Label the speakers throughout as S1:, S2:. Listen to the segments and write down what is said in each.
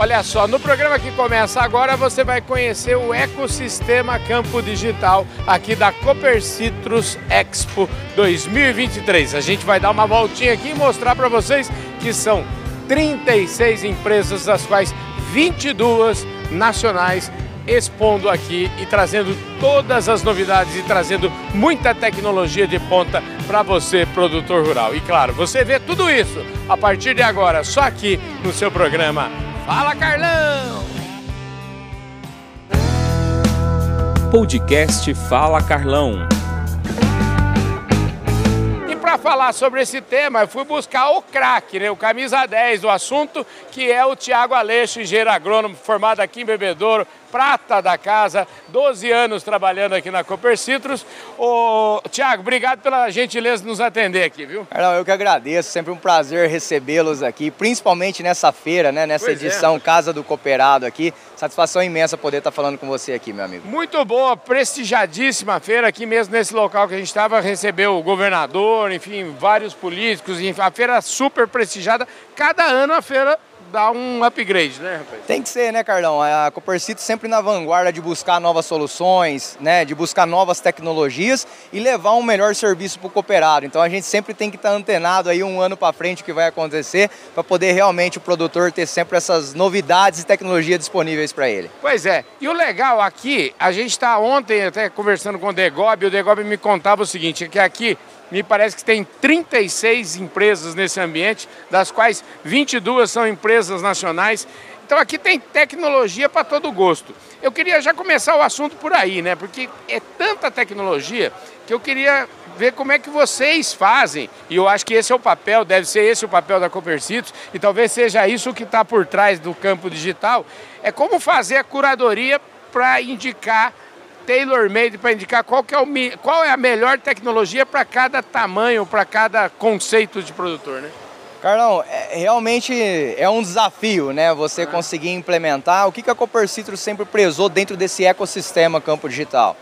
S1: Olha só, no programa que começa agora você vai conhecer o ecossistema Campo Digital aqui da Cooper Citrus Expo 2023. A gente vai dar uma voltinha aqui e mostrar para vocês que são 36 empresas, das quais 22 nacionais expondo aqui e trazendo todas as novidades e trazendo muita tecnologia de ponta para você, produtor rural. E claro, você vê tudo isso a partir de agora, só aqui no seu programa Fala Carlão!
S2: Podcast Fala Carlão.
S1: E para falar sobre esse tema, eu fui buscar o craque, né, o camisa 10 do assunto, que é o Tiago Aleixo, engenheiro agrônomo, formado aqui em Bebedouro, prata da casa, 12 anos trabalhando aqui na Cooper Citrus. Ô, Tiago, obrigado pela gentileza de nos atender aqui, viu?
S3: Carlão, eu que agradeço, sempre um prazer recebê-los aqui, principalmente nessa feira, né, nessa pois é. edição é. Casa do Cooperado aqui. Satisfação imensa poder estar falando com você aqui, meu amigo.
S1: Muito boa, prestigiadíssima feira aqui mesmo nesse local que a gente estava, recebeu o governador, enfim, vários políticos, enfim, a feira super prestigiada. Cada ano a feira dar um upgrade, né, rapaz?
S3: Tem que ser, né, Carlão? A Copercito sempre na vanguarda de buscar novas soluções, né, de buscar novas tecnologias e levar um melhor serviço para o cooperado. Então a gente sempre tem que estar antenado aí um ano para frente o que vai acontecer para poder realmente o produtor ter sempre essas novidades e tecnologia disponíveis para ele.
S1: Pois é. E o legal aqui, a gente está ontem até conversando com o Degob, o Degob me contava o seguinte, que aqui me parece que tem 36 empresas nesse ambiente, das quais 22 são empresas nacionais. Então aqui tem tecnologia para todo gosto. Eu queria já começar o assunto por aí, né? Porque é tanta tecnologia que eu queria ver como é que vocês fazem, e eu acho que esse é o papel, deve ser esse o papel da Copercitos, e talvez seja isso que está por trás do campo digital, é como fazer a curadoria para indicar tailor-made para indicar qual, é o, qual é a melhor tecnologia para cada tamanho, para cada conceito de produtor, né?
S3: Carlão, é, realmente é um desafio, né? Você ah. conseguir implementar. O que, que a Cooper Citrus sempre prezou dentro desse ecossistema campo digital?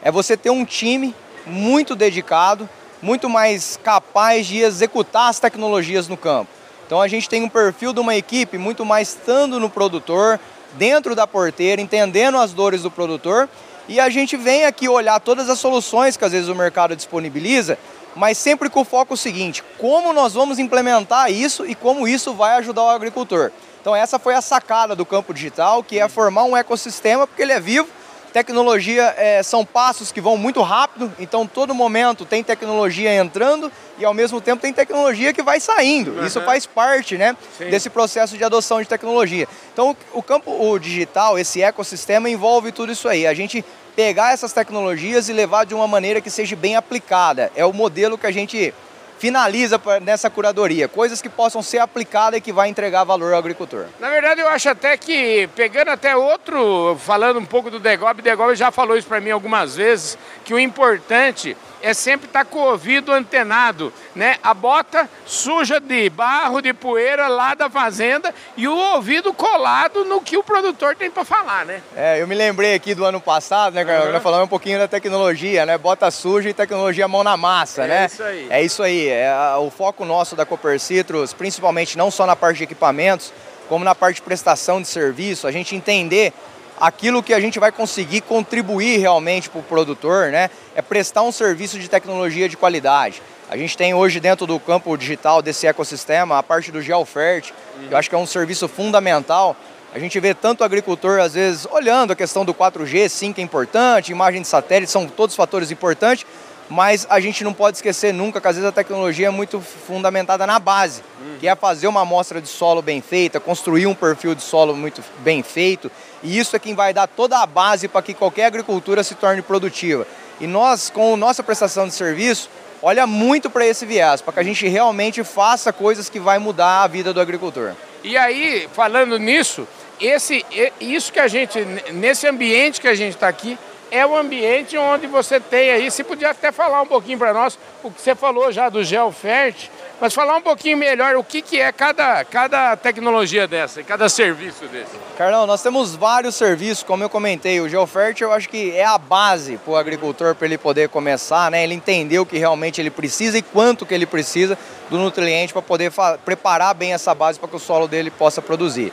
S3: É você ter um time muito dedicado, muito mais capaz de executar as tecnologias no campo. Então a gente tem um perfil de uma equipe muito mais estando no produtor, dentro da porteira, entendendo as dores do produtor e a gente vem aqui olhar todas as soluções que às vezes o mercado disponibiliza, mas sempre com o foco seguinte: como nós vamos implementar isso e como isso vai ajudar o agricultor. Então, essa foi a sacada do campo digital, que é formar um ecossistema, porque ele é vivo Tecnologia é, são passos que vão muito rápido, então todo momento tem tecnologia entrando e ao mesmo tempo tem tecnologia que vai saindo. Uhum. Isso faz parte né, desse processo de adoção de tecnologia. Então o campo o digital, esse ecossistema envolve tudo isso aí. A gente pegar essas tecnologias e levar de uma maneira que seja bem aplicada. É o modelo que a gente finaliza nessa curadoria, coisas que possam ser aplicadas e que vai entregar valor ao agricultor.
S1: Na verdade, eu acho até que, pegando até outro, falando um pouco do Degob, Degob já falou isso para mim algumas vezes, que o importante é sempre estar tá com o ouvido antenado, né? A bota suja de barro, de poeira lá da fazenda e o ouvido colado no que o produtor tem para falar, né?
S3: É, eu me lembrei aqui do ano passado, né, Carol? Uhum. Nós falamos um pouquinho da tecnologia, né? Bota suja e tecnologia mão na massa,
S1: é
S3: né?
S1: É isso aí.
S3: É isso aí. É o foco nosso da Cooper Citrus, principalmente não só na parte de equipamentos, como na parte de prestação de serviço, a gente entender aquilo que a gente vai conseguir contribuir realmente para o produtor, né, é prestar um serviço de tecnologia de qualidade. A gente tem hoje dentro do campo digital desse ecossistema a parte do GeoFert, uhum. que eu acho que é um serviço fundamental. A gente vê tanto agricultor, às vezes, olhando a questão do 4G, sim, que é importante, imagem de satélite, são todos fatores importantes, mas a gente não pode esquecer nunca que às vezes a tecnologia é muito fundamentada na base, uhum. que é fazer uma amostra de solo bem feita, construir um perfil de solo muito bem feito, e isso é quem vai dar toda a base para que qualquer agricultura se torne produtiva. E nós, com nossa prestação de serviço, olha muito para esse viés, para que a gente realmente faça coisas que vai mudar a vida do agricultor.
S1: E aí, falando nisso, esse, isso que a gente, nesse ambiente que a gente está aqui, é o ambiente onde você tem aí, você podia até falar um pouquinho para nós, o que você falou já do GeoFert, mas falar um pouquinho melhor o que, que é cada, cada tecnologia dessa, cada serviço desse.
S3: Carlão, nós temos vários serviços, como eu comentei, o GeoFert eu acho que é a base para o agricultor para ele poder começar, né? ele entender o que realmente ele precisa e quanto que ele precisa do nutriente para poder preparar bem essa base para que o solo dele possa produzir.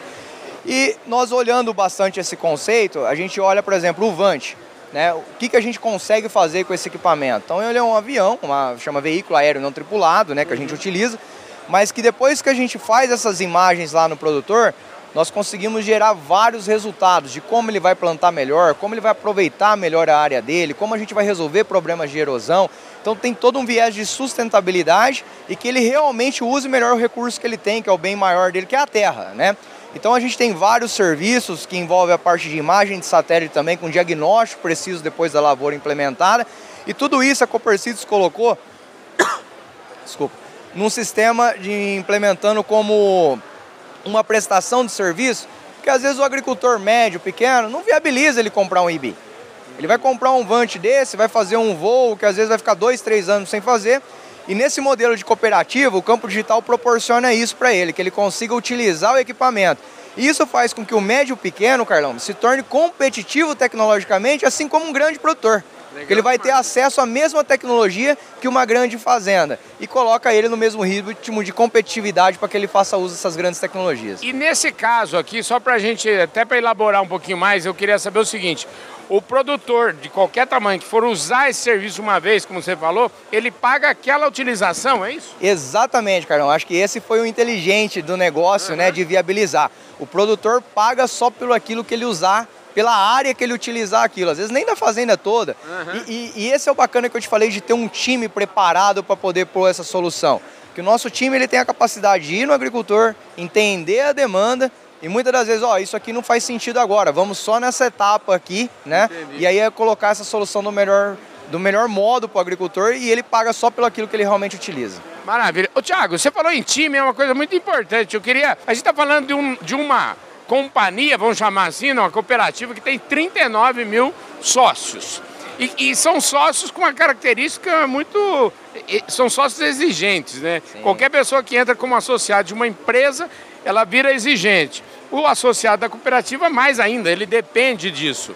S3: E nós olhando bastante esse conceito, a gente olha, por exemplo, o Vante. Né? O que, que a gente consegue fazer com esse equipamento? Então ele é um avião, uma, chama veículo aéreo não tripulado, né, que a gente utiliza, mas que depois que a gente faz essas imagens lá no produtor, nós conseguimos gerar vários resultados de como ele vai plantar melhor, como ele vai aproveitar melhor a área dele, como a gente vai resolver problemas de erosão. Então tem todo um viés de sustentabilidade e que ele realmente use melhor o recurso que ele tem, que é o bem maior dele, que é a terra, né? Então a gente tem vários serviços que envolvem a parte de imagem de satélite também, com diagnóstico preciso depois da lavoura implementada. E tudo isso a Copercitos colocou, desculpa, num sistema de implementando como uma prestação de serviço, que às vezes o agricultor médio, pequeno, não viabiliza ele comprar um IBI. Ele vai comprar um Vante desse, vai fazer um voo que às vezes vai ficar dois, três anos sem fazer. E nesse modelo de cooperativa, o campo digital proporciona isso para ele, que ele consiga utilizar o equipamento. E isso faz com que o médio pequeno, Carlão, se torne competitivo tecnologicamente, assim como um grande produtor. Legal, ele vai ter acesso à mesma tecnologia que uma grande fazenda e coloca ele no mesmo ritmo de competitividade para que ele faça uso dessas grandes tecnologias.
S1: E nesse caso aqui, só para a gente, até para elaborar um pouquinho mais, eu queria saber o seguinte: o produtor de qualquer tamanho que for usar esse serviço uma vez, como você falou, ele paga aquela utilização, é isso?
S3: Exatamente, Carlão. Acho que esse foi o inteligente do negócio, uhum. né, de viabilizar. O produtor paga só pelo aquilo que ele usar pela área que ele utilizar aquilo, às vezes nem da fazenda toda. Uhum. E, e, e, esse é o bacana que eu te falei de ter um time preparado para poder pôr essa solução. Que o nosso time ele tem a capacidade de ir no agricultor, entender a demanda e muitas das vezes, ó, isso aqui não faz sentido agora, vamos só nessa etapa aqui, né? Entendi. E aí é colocar essa solução do melhor, do melhor modo para o agricultor e ele paga só pelo aquilo que ele realmente utiliza.
S1: Maravilha. Ô Thiago, você falou em time, é uma coisa muito importante. Eu queria. A gente está falando de, um, de uma companhia, vamos chamar assim, uma cooperativa que tem 39 mil sócios. E, e, são sócios com uma característica muito. São sócios exigentes, né? Sim. Qualquer pessoa que entra como associado de uma empresa, ela vira exigente. O associado da cooperativa, mais ainda, ele depende disso.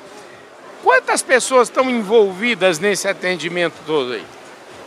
S1: Quantas pessoas estão envolvidas nesse atendimento todo aí?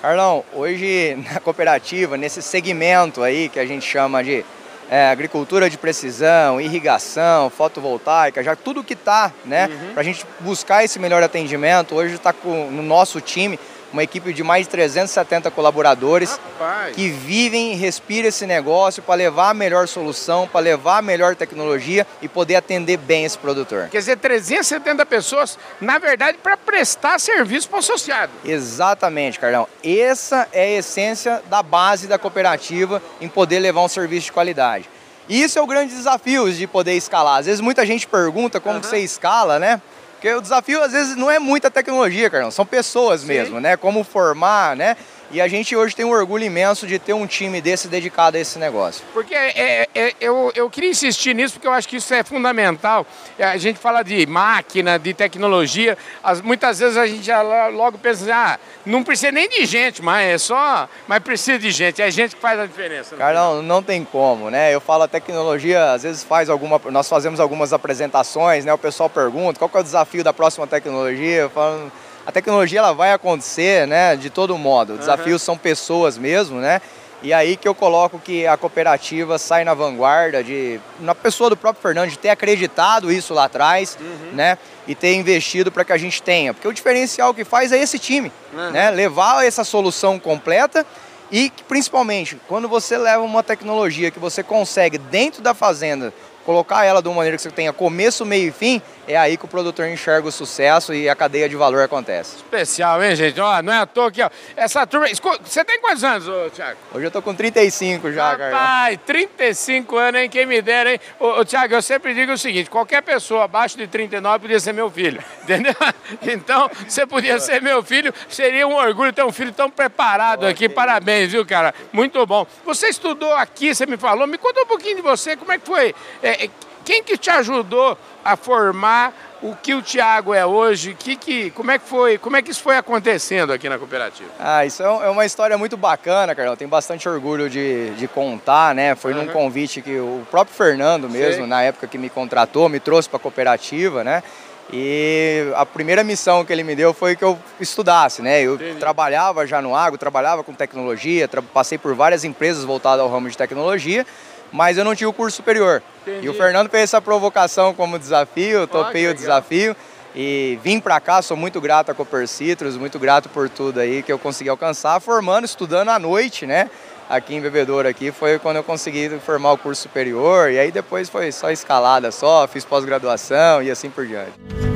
S3: Carlão, hoje na cooperativa, nesse segmento aí que a gente chama de é, agricultura de precisão, irrigação, fotovoltaica, já tudo que está, né, uhum. para a gente buscar esse melhor atendimento. Hoje está no nosso time uma equipe de mais de 370 colaboradores Rapaz. que vivem e respiram esse negócio para levar a melhor solução, para levar a melhor tecnologia e poder atender bem esse produtor.
S1: Quer dizer, 370 pessoas, na verdade, para prestar serviço para o associado.
S3: Exatamente, Carlão. Essa é a essência da base da cooperativa em poder levar um serviço de qualidade. E isso é o grande desafio de poder escalar. Às vezes muita gente pergunta como uhum. você escala, né? Porque o desafio, às vezes, não é muita tecnologia, Carlão, são pessoas Sim. mesmo, né? Como formar, né? E a gente hoje tem um orgulho imenso de ter um time desse dedicado a esse negócio.
S1: Porque é, é, é, eu, eu queria insistir nisso porque eu acho que isso é fundamental. É, a gente fala de máquina, de tecnologia, as, muitas vezes a gente já logo pensa assim, ah, não precisa nem de gente, mas é só, mas precisa de gente, é gente que faz a diferença.
S3: Carlão, não tem como, né? Eu falo a tecnologia, às vezes faz alguma, nós fazemos algumas apresentações, né? O pessoal pergunta qual é o desafio da próxima tecnologia, eu falo a tecnologia ela vai acontecer, né, de todo modo. O desafio uhum. são pessoas mesmo, né? E aí que eu coloco que a cooperativa sai na vanguarda de na pessoa do próprio Fernando de ter acreditado isso lá atrás, uhum. né? E ter investido para que a gente tenha, porque o diferencial que faz é esse time, uhum. né? Levar essa solução completa e principalmente quando você leva uma tecnologia que você consegue dentro da fazenda colocar ela de uma maneira que você tenha começo, meio e fim, é aí que o produtor enxerga o sucesso e a cadeia de valor acontece.
S1: Especial, hein, gente? Ó, não é à toa aqui, ó. Essa turma. Você tem quantos anos, ô, Thiago?
S3: Hoje eu tô com 35 já,
S1: cara. Pai, 35 anos, hein? Quem me dera, hein? Ô, ô, Thiago, eu sempre digo o seguinte: qualquer pessoa abaixo de 39 podia ser meu filho, entendeu? Então, você podia ser meu filho, seria um orgulho ter um filho tão preparado aqui. Parabéns, viu, cara? Muito bom. Você estudou aqui, você me falou, me conta um pouquinho de você, como é que foi? É, é, quem que te ajudou a formar o que o Tiago é hoje? Que, que, como é que foi? Como é que isso foi acontecendo aqui na cooperativa?
S3: Ah, isso é, é uma história muito bacana, Carlão. Tenho bastante orgulho de, de contar, né? Foi uhum. num convite que o próprio Fernando mesmo, Sei. na época que me contratou, me trouxe para a cooperativa, né? E a primeira missão que ele me deu foi que eu estudasse, né? Eu Entendi. trabalhava já no agro, trabalhava com tecnologia, tra passei por várias empresas voltadas ao ramo de tecnologia mas eu não tinha o curso superior. Entendi. E o Fernando fez essa provocação como desafio, topei oh, o desafio. E vim para cá, sou muito grato a Cooper Citrus, muito grato por tudo aí que eu consegui alcançar, formando, estudando à noite, né? Aqui em Bebedouro aqui, foi quando eu consegui formar o curso superior, e aí depois foi só escalada só, fiz pós-graduação e assim por diante.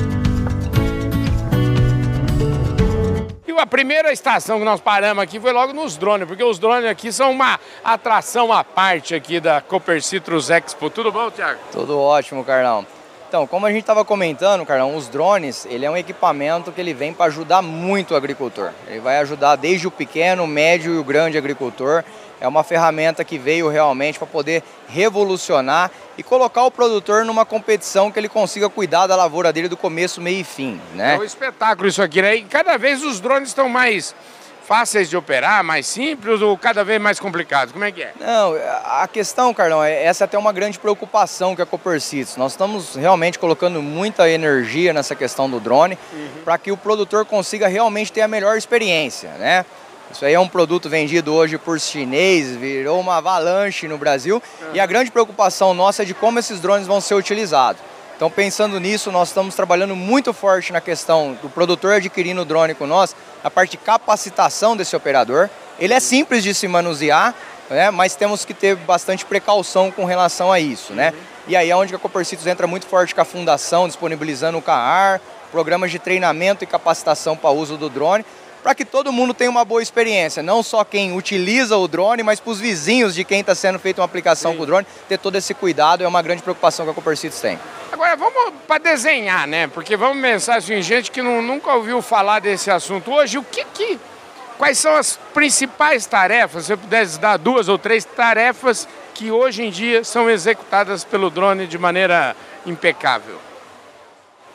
S1: A primeira estação que nós paramos aqui foi logo nos drones, porque os drones aqui são uma atração à parte aqui da Cooper Citrus Expo. Tudo bom, Tiago?
S3: Tudo ótimo, Carlão. Então, como a gente estava comentando, Carlão, os drones, ele é um equipamento que ele vem para ajudar muito o agricultor. Ele vai ajudar desde o pequeno, o médio e o grande agricultor. É uma ferramenta que veio realmente para poder revolucionar e colocar o produtor numa competição que ele consiga cuidar da lavoura dele do começo, meio e fim, né?
S1: É um espetáculo isso aqui, né? E cada vez os drones estão mais fáceis de operar, mais simples ou cada vez mais complicados? Como é que é?
S3: Não, a questão, Carlão, é, essa é até uma grande preocupação que a Copercitos. Nós estamos realmente colocando muita energia nessa questão do drone uhum. para que o produtor consiga realmente ter a melhor experiência, né? Isso aí é um produto vendido hoje por chinês, virou uma avalanche no Brasil e a grande preocupação nossa é de como esses drones vão ser utilizados. Então, pensando nisso, nós estamos trabalhando muito forte na questão do produtor adquirindo o drone com nós, a parte de capacitação desse operador. Ele é simples de se manusear, né, mas temos que ter bastante precaução com relação a isso. Né? E aí é onde a Copercitos entra muito forte com a fundação, disponibilizando o CAR, programas de treinamento e capacitação para uso do drone, para que todo mundo tenha uma boa experiência, não só quem utiliza o drone, mas para os vizinhos de quem está sendo feita uma aplicação Sim. com o drone, ter todo esse cuidado é uma grande preocupação que a Copercitos tem.
S1: Agora vamos para desenhar, né? Porque vamos pensar assim, gente que não, nunca ouviu falar desse assunto. Hoje, o que que. Quais são as principais tarefas? Se eu pudesse dar duas ou três tarefas que hoje em dia são executadas pelo drone de maneira impecável.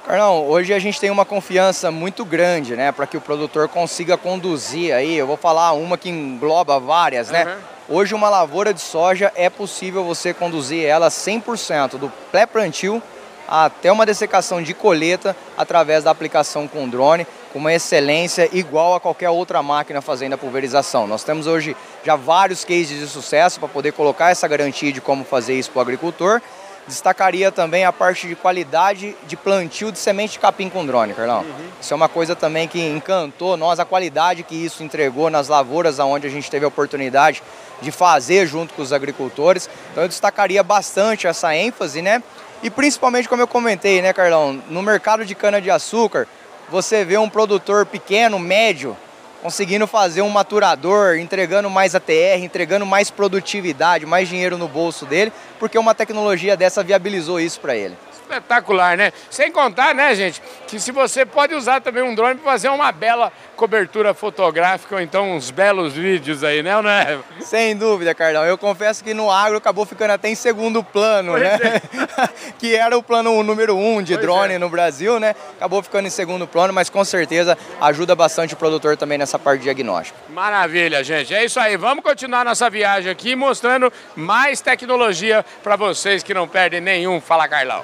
S3: Carlão, hoje a gente tem uma confiança muito grande, né, para que o produtor consiga conduzir aí. Eu vou falar uma que engloba várias, né? Uhum. Hoje uma lavoura de soja é possível você conduzir ela 100% do pré-plantio até uma dessecação de colheita através da aplicação com drone, com uma excelência igual a qualquer outra máquina fazendo a pulverização. Nós temos hoje já vários cases de sucesso para poder colocar essa garantia de como fazer isso para o agricultor Destacaria também a parte de qualidade de plantio de semente de capim com drone, Carlão. Uhum. Isso é uma coisa também que encantou nós, a qualidade que isso entregou nas lavouras onde a gente teve a oportunidade de fazer junto com os agricultores. Então eu destacaria bastante essa ênfase, né? E principalmente, como eu comentei, né, Carlão, no mercado de cana-de-açúcar, você vê um produtor pequeno, médio, conseguindo fazer um maturador, entregando mais ATR, entregando mais produtividade, mais dinheiro no bolso dele, porque uma tecnologia dessa viabilizou isso para ele
S1: espetacular, né? Sem contar, né, gente, que se você pode usar também um drone para fazer uma bela cobertura fotográfica ou então uns belos vídeos aí, né, não é?
S3: Sem dúvida, Carlão. Eu confesso que no agro acabou ficando até em segundo plano, pois né? É. que era o plano número um de pois drone é. no Brasil, né? Acabou ficando em segundo plano, mas com certeza ajuda bastante o produtor também nessa parte de diagnóstico.
S1: Maravilha, gente. É isso aí. Vamos continuar nossa viagem aqui mostrando mais tecnologia para vocês que não perdem nenhum. Fala, Carlão.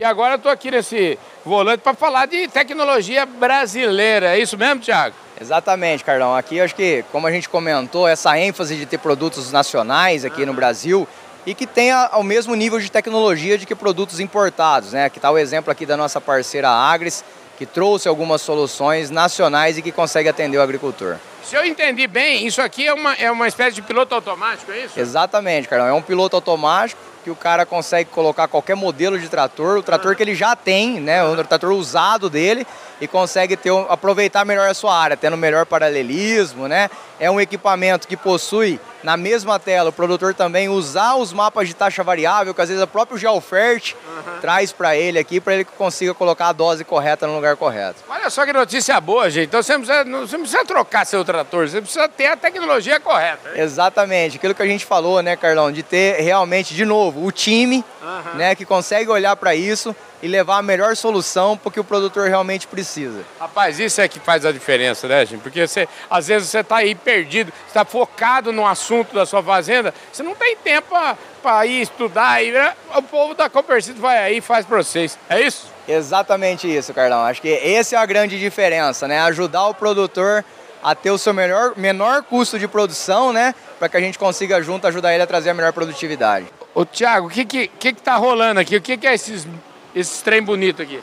S1: E agora eu estou aqui nesse volante para falar de tecnologia brasileira. É isso mesmo, Thiago?
S3: Exatamente, Carlão. Aqui acho que, como a gente comentou, essa ênfase de ter produtos nacionais aqui no Brasil e que tenha o mesmo nível de tecnologia de que produtos importados, né? Aqui está o exemplo aqui da nossa parceira Agris, que trouxe algumas soluções nacionais e que consegue atender o agricultor.
S1: Se eu entendi bem, isso aqui é uma, é uma espécie de piloto automático, é isso?
S3: Exatamente, Carlão. É um piloto automático que o cara consegue colocar qualquer modelo de trator, o trator que ele já tem, né, o trator usado dele, e consegue ter, aproveitar melhor a sua área, tendo melhor paralelismo, né? É um equipamento que possui na mesma tela o produtor também usar os mapas de taxa variável, que às vezes o próprio Geofert uhum. traz para ele aqui, para ele que consiga colocar a dose correta no lugar correto.
S1: Olha só que notícia boa, gente. Então você não precisa, não, você não precisa trocar seu trator, você precisa ter a tecnologia correta.
S3: Hein? Exatamente. Aquilo que a gente falou, né, Carlão, de ter realmente, de novo, o time uhum. né, que consegue olhar para isso e levar a melhor solução para que o produtor realmente precisa.
S1: Rapaz, isso é que faz a diferença, né, gente? Porque você, às vezes você está aí perdido, está focado no assunto da sua fazenda, você não tem tempo para ir estudar. E, né? O povo da Copercito vai aí e faz para vocês. É isso?
S3: Exatamente isso, Carlão. Acho que essa é a grande diferença, né? Ajudar o produtor a ter o seu melhor, menor custo de produção, né? Para que a gente consiga junto ajudar ele a trazer a melhor produtividade.
S1: Ô Tiago, o que que, que que tá rolando aqui? O que que é esses, esses trem bonito aqui?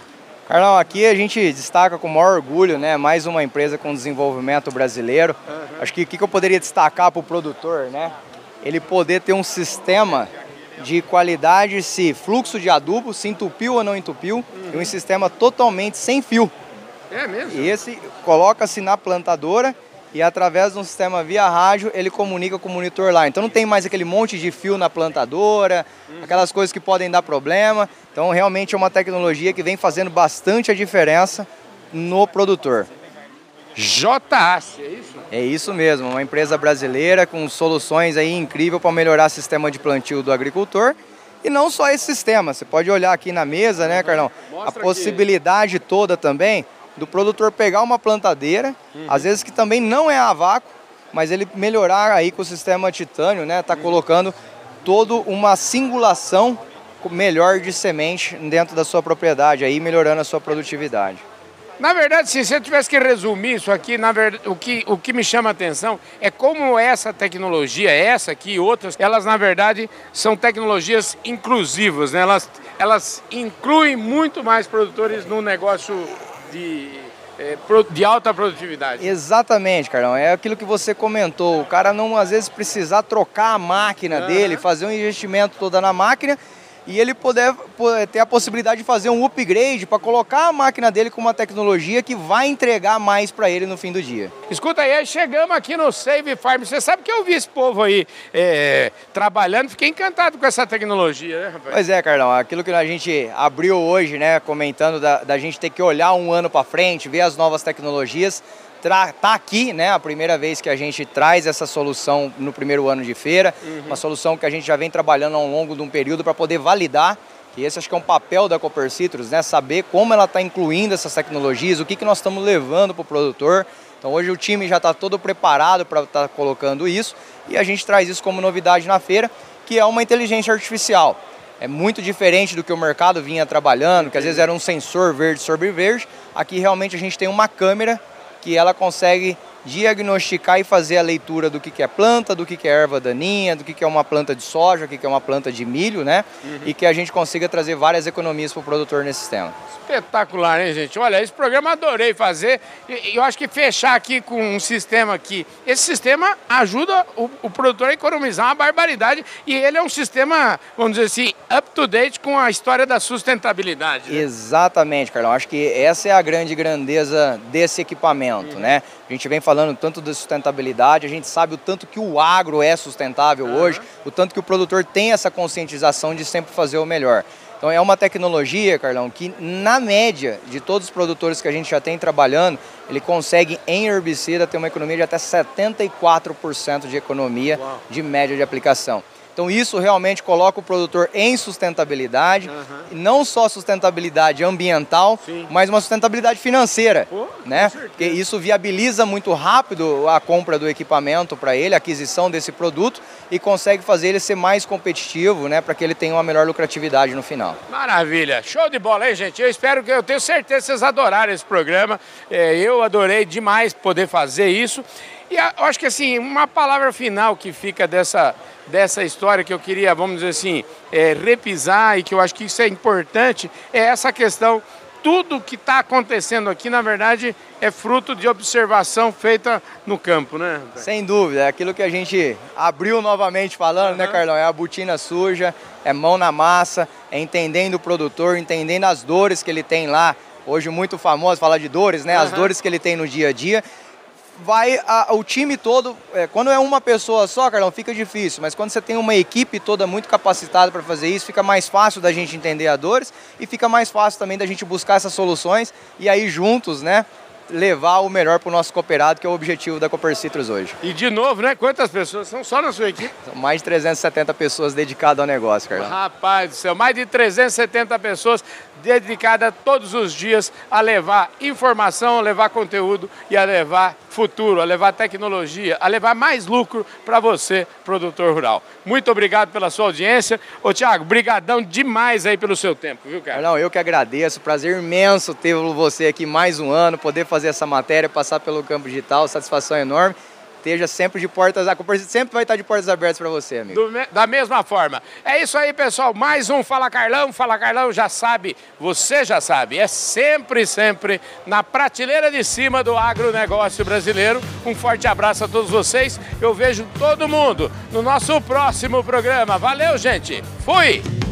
S3: Carlão, aqui a gente destaca com o maior orgulho, né? Mais uma empresa com desenvolvimento brasileiro. Uhum. Acho que o que, que eu poderia destacar para o produtor, né? Ele poder ter um sistema de qualidade, se fluxo de adubo, se entupiu ou não entupiu, uhum. e um sistema totalmente sem fio.
S1: É mesmo?
S3: E esse coloca-se na plantadora e através de um sistema via rádio ele comunica com o monitor lá. Então não tem mais aquele monte de fio na plantadora, uhum. aquelas coisas que podem dar problema. Então realmente é uma tecnologia que vem fazendo bastante a diferença no produtor.
S1: JAC, é isso?
S3: É isso mesmo, uma empresa brasileira com soluções aí incríveis para melhorar o sistema de plantio do agricultor. E não só esse sistema, você pode olhar aqui na mesa, né, Carlão? Mostra a possibilidade aqui. toda também do produtor pegar uma plantadeira, uhum. às vezes que também não é a vácuo, mas ele melhorar aí com o sistema titânio, né? Tá uhum. colocando toda uma singulação melhor de semente dentro da sua propriedade aí, melhorando a sua produtividade.
S1: Na verdade, se você tivesse que resumir isso aqui, na verdade, o, que, o que me chama a atenção é como essa tecnologia, essa aqui e outras, elas na verdade são tecnologias inclusivas, né? elas, elas incluem muito mais produtores no negócio de, é, de alta produtividade.
S3: Exatamente, Carlão. É aquilo que você comentou. O cara não às vezes precisar trocar a máquina uhum. dele, fazer um investimento toda na máquina e ele poder, poder ter a possibilidade de fazer um upgrade para colocar a máquina dele com uma tecnologia que vai entregar mais para ele no fim do dia.
S1: Escuta aí, chegamos aqui no Save Farm. Você sabe que eu vi esse povo aí é, trabalhando, fiquei encantado com essa tecnologia, né, rapaz?
S3: Pois é, Carlão, aquilo que a gente abriu hoje, né, comentando da, da gente ter que olhar um ano para frente, ver as novas tecnologias está aqui, né? A primeira vez que a gente traz essa solução no primeiro ano de feira, uhum. uma solução que a gente já vem trabalhando ao longo de um período para poder validar. E esse acho que é um papel da Cooper Citrus, né? Saber como ela está incluindo essas tecnologias, o que, que nós estamos levando para o produtor. Então hoje o time já está todo preparado para estar tá colocando isso e a gente traz isso como novidade na feira, que é uma inteligência artificial. É muito diferente do que o mercado vinha trabalhando, que às vezes era um sensor verde sobre verde. Aqui realmente a gente tem uma câmera que ela consegue diagnosticar e fazer a leitura do que, que é planta, do que, que é erva daninha, do que, que é uma planta de soja, do que, que é uma planta de milho, né? Uhum. E que a gente consiga trazer várias economias para o produtor nesse sistema.
S1: Espetacular, hein, gente? Olha, esse programa adorei fazer. E eu acho que fechar aqui com um sistema aqui. Esse sistema ajuda o, o produtor a economizar uma barbaridade. E ele é um sistema, vamos dizer assim, up to date com a história da sustentabilidade.
S3: Né? Exatamente, Carlão. Acho que essa é a grande grandeza desse equipamento, uhum. né? A gente vem falando tanto da sustentabilidade, a gente sabe o tanto que o agro é sustentável uhum. hoje, o tanto que o produtor tem essa conscientização de sempre fazer o melhor. Então é uma tecnologia, Carlão, que na média de todos os produtores que a gente já tem trabalhando, ele consegue em herbicida ter uma economia de até 74% de economia Uau. de média de aplicação. Então isso realmente coloca o produtor em sustentabilidade, uhum. não só sustentabilidade ambiental, Sim. mas uma sustentabilidade financeira, Pô, né? Porque isso viabiliza muito rápido a compra do equipamento para ele, a aquisição desse produto e consegue fazer ele ser mais competitivo, né, para que ele tenha uma melhor lucratividade no final.
S1: Maravilha, show de bola, hein, gente? Eu espero que eu tenho certeza que vocês adoraram esse programa. É, eu adorei demais poder fazer isso. E eu acho que assim, uma palavra final que fica dessa, dessa história que eu queria, vamos dizer assim, é, repisar e que eu acho que isso é importante, é essa questão. Tudo que está acontecendo aqui, na verdade, é fruto de observação feita no campo, né?
S3: Sem dúvida, é aquilo que a gente abriu novamente falando, uhum. né, Carlão? É a botina suja, é mão na massa, é entendendo o produtor, entendendo as dores que ele tem lá. Hoje muito famoso falar de dores, né? Uhum. As dores que ele tem no dia a dia vai a, o time todo. É, quando é uma pessoa só, Carlão, fica difícil, mas quando você tem uma equipe toda muito capacitada para fazer isso, fica mais fácil da gente entender a dores e fica mais fácil também da gente buscar essas soluções e aí juntos, né? levar o melhor para o nosso cooperado, que é o objetivo da Cooper Citrus hoje.
S1: E de novo, né? Quantas pessoas são só na sua equipe?
S3: São mais de 370 pessoas dedicadas ao negócio, Carlão.
S1: Rapaz do céu, mais de 370 pessoas dedicadas todos os dias a levar informação, a levar conteúdo e a levar futuro, a levar tecnologia, a levar mais lucro para você, produtor rural. Muito obrigado pela sua audiência. Ô Tiago, brigadão demais aí pelo seu tempo, viu, cara?
S3: Não, eu que agradeço. Prazer imenso ter você aqui mais um ano, poder fazer essa matéria, passar pelo campo digital, satisfação enorme esteja sempre de portas, a sempre vai estar de portas abertas para você, amigo.
S1: Me, da mesma forma. É isso aí, pessoal. Mais um Fala Carlão. Fala Carlão já sabe, você já sabe. É sempre, sempre na prateleira de cima do agronegócio brasileiro. Um forte abraço a todos vocês. Eu vejo todo mundo no nosso próximo programa. Valeu, gente. Fui!